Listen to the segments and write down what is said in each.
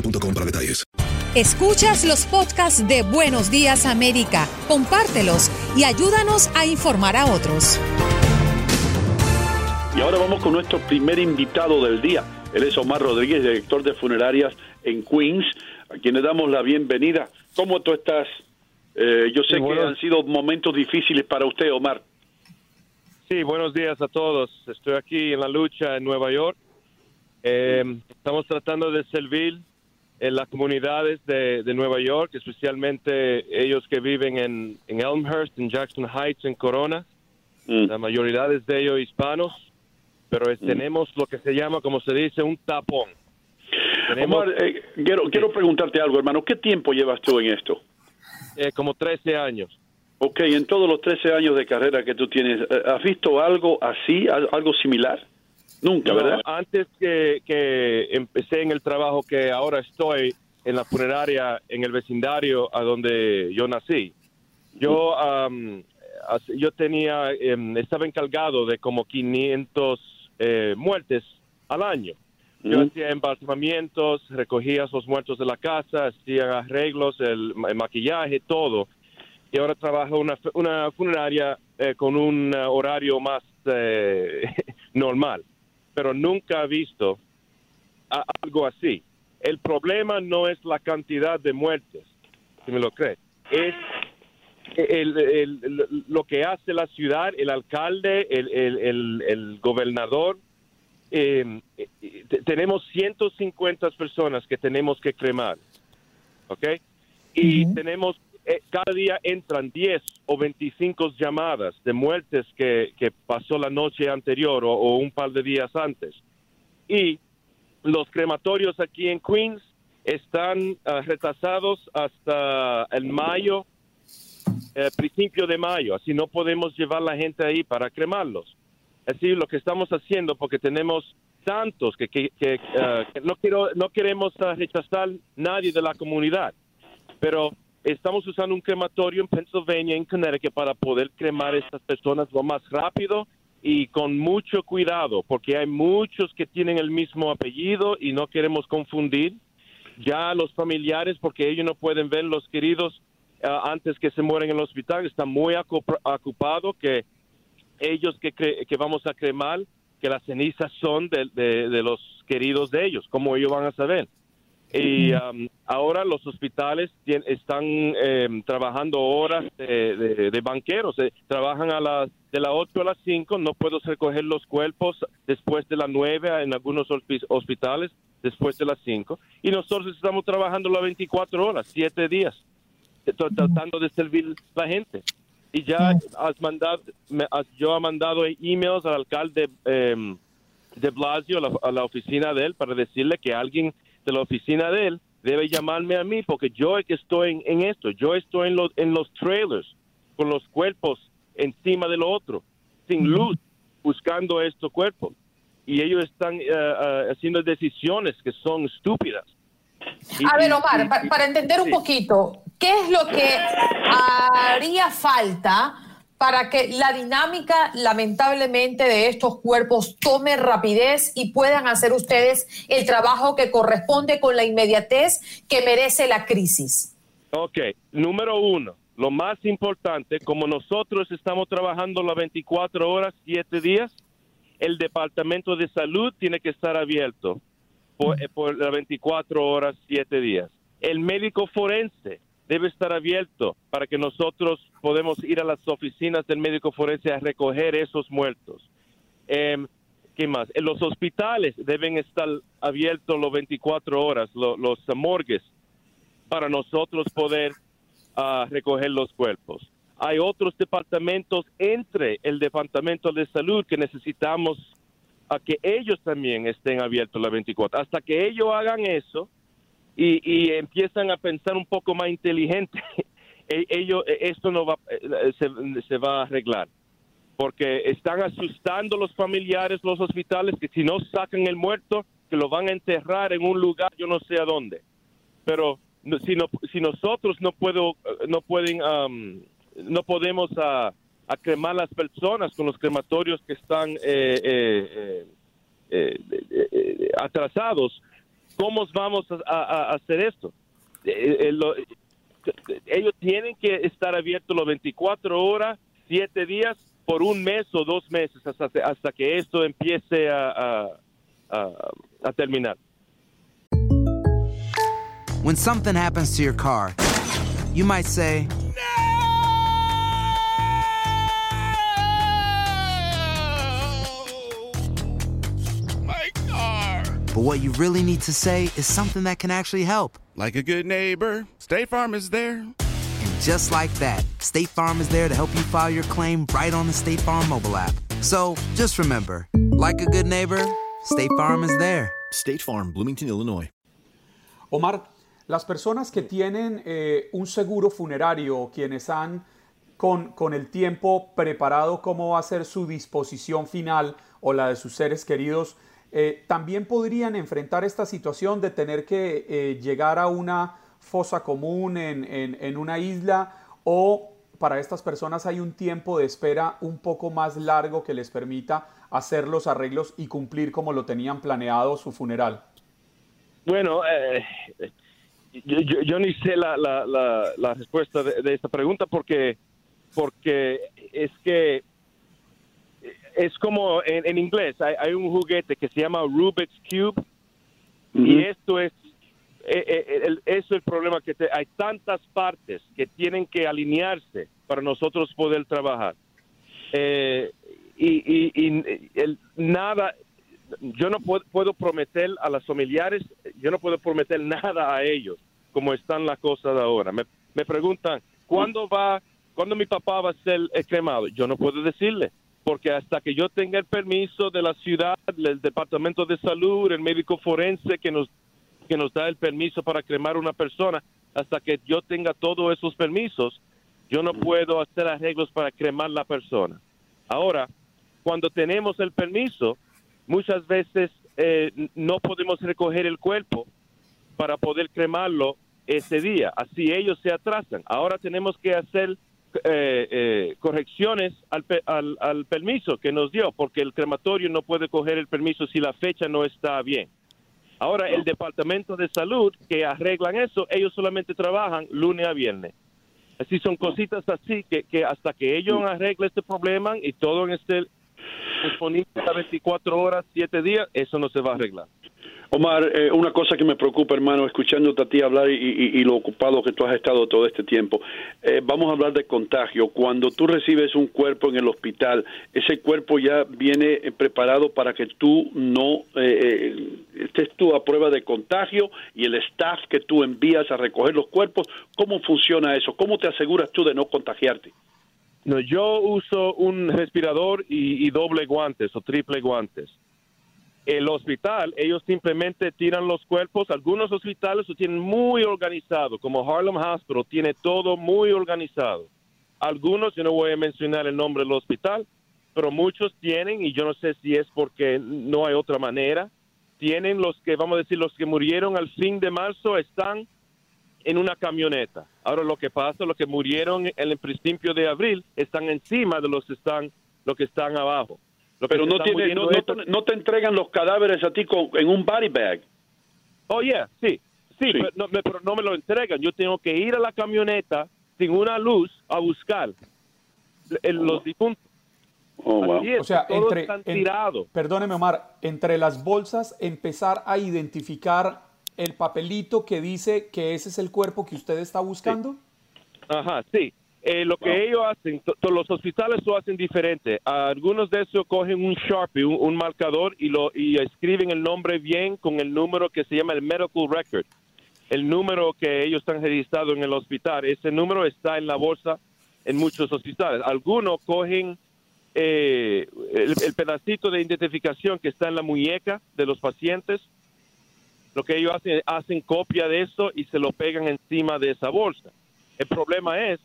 boostmobile.com para detalles. Escuchas los podcasts de Buenos Días América, compártelos y ayúdanos a informar a otros. Y ahora vamos con nuestro primer invitado del día. Él es Omar Rodríguez, director de funerarias en Queens, a quien le damos la bienvenida. ¿Cómo tú estás? Eh, yo sé Sí, bueno. que han sido momentos difíciles para usted, Omar. Sí, buenos días a todos. Estoy aquí en la lucha en Nueva York. Eh, estamos tratando de servir en las comunidades de, de Nueva York, especialmente ellos que viven en, en Elmhurst, en Jackson Heights, en Corona. La mayoría de ellos hispanos, pero es- tenemos lo que se llama, como se dice, un tapón. Tenemos Omar, eh, quiero, quiero preguntarte algo, hermano. ¿Qué tiempo llevas tú en esto? eh, como 13 años. Ok, en todos los 13 años de carrera que tú tienes, eh, ¿has visto algo así, al- algo similar? Nunca, No, ¿verdad? Antes que, que empecé en el trabajo que ahora estoy en la funeraria en el vecindario a donde yo nací, yo as- yo tenía em, estaba encargado de como 500 eh, muertes al año. Yo Ujú. hacía embalsamamientos, recogía esos muertos de la casa, hacía arreglos, el, el maquillaje, todo. Y ahora trabajo en una, una funeraria eh, con un horario más eh, normal. Pero nunca he visto a- algo así. El problema no es la cantidad de muertes, si me lo crees. Es el- el- el- lo que hace la ciudad, el alcalde, el, gobernador. Eh, eh, te- tenemos 150 personas que tenemos que cremar, ¿ok? Y tenemos, eh, cada día entran 10 o 25 llamadas de muertes que, pasó la noche anterior o, un par de días antes. Y los crematorios aquí en Queens están ah, retrasados hasta el mayo, eh, principio de mayo, así no podemos llevar la gente ahí para cremarlos. Así lo que estamos haciendo, porque tenemos tantos que, ah, no, queremos ah, rechazar nadie de la comunidad, pero estamos usando un crematorio en Pennsylvania, en Connecticut, para poder cremar a estas personas lo más rápido y con mucho cuidado, porque hay muchos que tienen el mismo apellido y no queremos confundir ya los familiares, porque ellos no pueden ver los queridos ah, antes que se mueren en el hospital, están muy ocup- ocupados que ellos que, cre- que vamos a cremar, que las cenizas son de- de los queridos de ellos, como ellos van a saber. Y um, ahora los hospitales tien- están em, trabajando horas de, de- de banqueros, eh, trabajan a las de las 8 a las 5, no puedo recoger los cuerpos después de las 9 en algunos hospi- hospitales, después de las 5. Y nosotros estamos trabajando las 24 horas, 7 días, eh, tra- tratando de servir a la gente. Y ya has mandado, me- has- yo he mandado emails al alcalde em, de Blasio, a la, a la oficina de él, para decirle que alguien de la oficina de él debe llamarme a mí porque yo es que estoy en, en esto. Yo estoy en los, en los trailers con los cuerpos encima del otro, sin luz, buscando estos cuerpos. Y ellos están eh, eh, haciendo decisiones que son estúpidas. Y- A ver, Omar, y- para entender un poquito, ¿qué es lo que haría falta para que la dinámica, lamentablemente, de estos cuerpos tome rapidez y puedan hacer ustedes el trabajo que corresponde con la inmediatez que merece la crisis? Ok, número uno, lo más importante, como nosotros estamos trabajando las 24 horas, 7 días, el Departamento de Salud tiene que estar abierto por, eh, por las 24 horas, 7 días. El médico forense debe estar abierto para que nosotros podemos ir a las oficinas del médico forense a recoger esos muertos. Em, ¿Qué más? Los hospitales deben estar abiertos los 24 horas, lo- los morgues, para nosotros poder ah, recoger los cuerpos. Hay otros departamentos entre el Departamento de Salud que necesitamos a que ellos también estén abiertos las 24. Hasta que ellos hagan eso y, y empiezan a pensar un poco más inteligente, e- ellos, esto no va, eh, se, se va a arreglar. Porque están asustando a los familiares, los hospitales, que si no sacan el muerto, que lo van a enterrar en un lugar, yo no sé a dónde pero si, no, si nosotros no puedo no pueden um, no podemos ah, a cremar las personas con los crematorios que están eh, eh, eh, eh, eh, eh, atrasados cómo vamos a, a- a hacer esto Eh, eh, lo- ellos tienen que estar abiertos los 24 horas 7 días por un mes o dos meses hasta, hasta que esto empiece a- a terminar. When something happens to your car, you might say, but what you really need to say is something that can actually help. Like a good neighbor, State Farm is there. And just like that, State Farm is there to help you file your claim right on the State Farm mobile app. So just remember, like a good neighbor, State Farm is there. State Farm, Bloomington, Illinois. Omar, las personas que tienen eh, un seguro funerario, quienes han con, con el tiempo preparado cómo va a ser su disposición final o la de sus seres queridos, eh, también podrían enfrentar esta situación de tener que eh, llegar a una fosa común en, en- una isla o para estas personas hay un tiempo de espera un poco más largo que les permita hacer los arreglos y cumplir como lo tenían planeado su funeral. Bueno, eh, yo, ni sé la, la, la, la respuesta de, de esta pregunta porque, porque es que es como en, en inglés, hay, hay un juguete que se llama Rubik's Cube y esto es, eh, eh, el- eso es el problema que te- hay tantas partes que tienen que alinearse para nosotros poder trabajar. Eh, y y- y el- nada, yo no puedo, puedo prometer a los familiares, yo no puedo prometer nada a ellos, como están las cosas ahora. Me, me preguntan, ¿cuándo va, cuándo mi papá va a ser cremado? Yo no puedo decirle, porque hasta que yo tenga el permiso de la ciudad, del departamento de salud, el médico forense que nos, que nos da el permiso para cremar una persona, hasta que yo tenga todos esos permisos, yo no puedo hacer arreglos para cremar la persona. Ahora, cuando tenemos el permiso, muchas veces eh, no podemos recoger el cuerpo para poder cremarlo ese día. Así ellos se atrasan. Ahora tenemos que hacer eh, eh, correcciones al, al, al permiso que nos dio, porque el crematorio no puede coger el permiso si la fecha no está bien. Ahora, el Departamento de Salud que arreglan eso, ellos solamente trabajan lunes a viernes. Así son cositas así que, que hasta que ellos arreglen este problema y todo esté disponible a 24 horas, 7 días, eso no se va a arreglar. Omar, eh, una cosa que me preocupa, hermano, escuchándote a ti hablar y, y- lo ocupado que tú has estado todo este tiempo. Eh, vamos a hablar de contagio. Cuando tú recibes un cuerpo en el hospital, ese cuerpo ya viene eh, preparado para que tú no eh, eh, estés tú a prueba de contagio y el staff que tú envías a recoger los cuerpos. ¿Cómo funciona eso? ¿Cómo te aseguras tú de no contagiarte? No, yo uso un respirador y doble guantes o triple guantes. El hospital, ellos simplemente tiran los cuerpos. Algunos hospitales lo tienen muy organizado, como Harlem Hospital, tiene todo muy organizado. Algunos, yo no voy a mencionar el nombre del hospital, pero muchos tienen, y yo no sé si es porque no hay otra manera, tienen los que, vamos a decir, los que murieron al fin de marzo están en una camioneta. Ahora lo que pasa, los que murieron en el principio de abril están encima de los que están, los que están abajo. Pero no, tiene, no, te- no te entregan los cadáveres a ti con- en un body bag. Oh, yeah, sí. Sí, Pero, no, me, pero no me lo entregan. Yo tengo que ir a la camioneta sin una luz a buscar el- los difuntos. Así es, O sea, todos entre, están en- tirados. perdóneme Omar, entre las bolsas empezar a identificar el papelito que dice que ese es el cuerpo que usted está buscando. Ajá, sí. Eh, lo que ellos hacen, los hospitales lo hacen diferente. Algunos de esos cogen un Sharpie, un, un marcador, y, lo, y escriben el nombre bien con el número que se llama el medical record. El número que ellos están registrados en el hospital. Ese número está en la bolsa en muchos hospitales. Algunos cogen eh, el, el pedacito de identificación que está en la muñeca de los pacientes. Lo que ellos hacen, hacen copia de eso y se lo pegan encima de esa bolsa. El problema es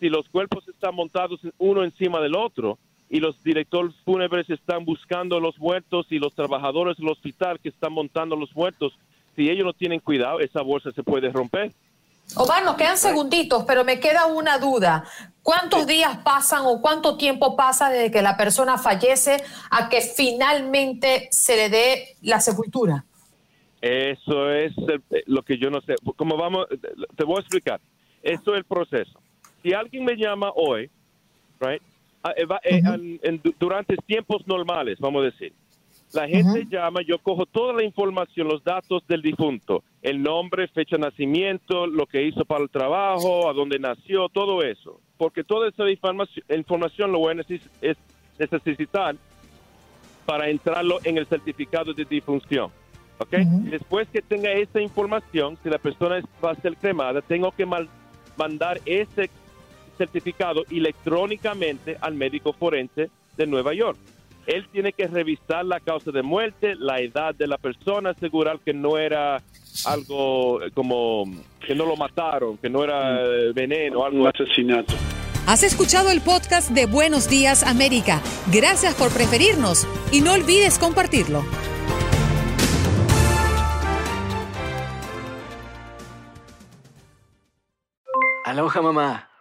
si los cuerpos están montados uno encima del otro y los directores fúnebres están buscando los muertos y los trabajadores del hospital que están montando los muertos, si ellos no tienen cuidado, esa bolsa se puede romper. Omar, nos quedan segunditos, pero me queda una duda. ¿Cuántos días pasan o cuánto tiempo pasa desde que la persona fallece a que finalmente se le dé la sepultura? Eso es eh, lo que yo no sé. Como vamos, te voy a explicar. Esto es el proceso. Si alguien me llama hoy, right, ah, eh, eh, en- en- durante tiempos normales, vamos a decir, la gente llama, yo cojo toda la información, los datos del difunto, el nombre, fecha de nacimiento, lo que hizo para el trabajo, a dónde nació, todo eso. Porque toda esa información, información lo voy a neces- es necesitar para entrarlo en el certificado de difunción. ¿ok? Y Después que tenga esa información, si la persona va a ser cremada, tengo que mandar ese certificado electrónicamente al médico forense de Nueva York. Él tiene que revisar la causa de muerte, la edad de la persona, asegurar que no era algo como que no lo mataron, que no era eh, veneno, algo Un asesinato. Has escuchado el podcast de Buenos Días América. Gracias por preferirnos y no olvides compartirlo. Aloha mamá.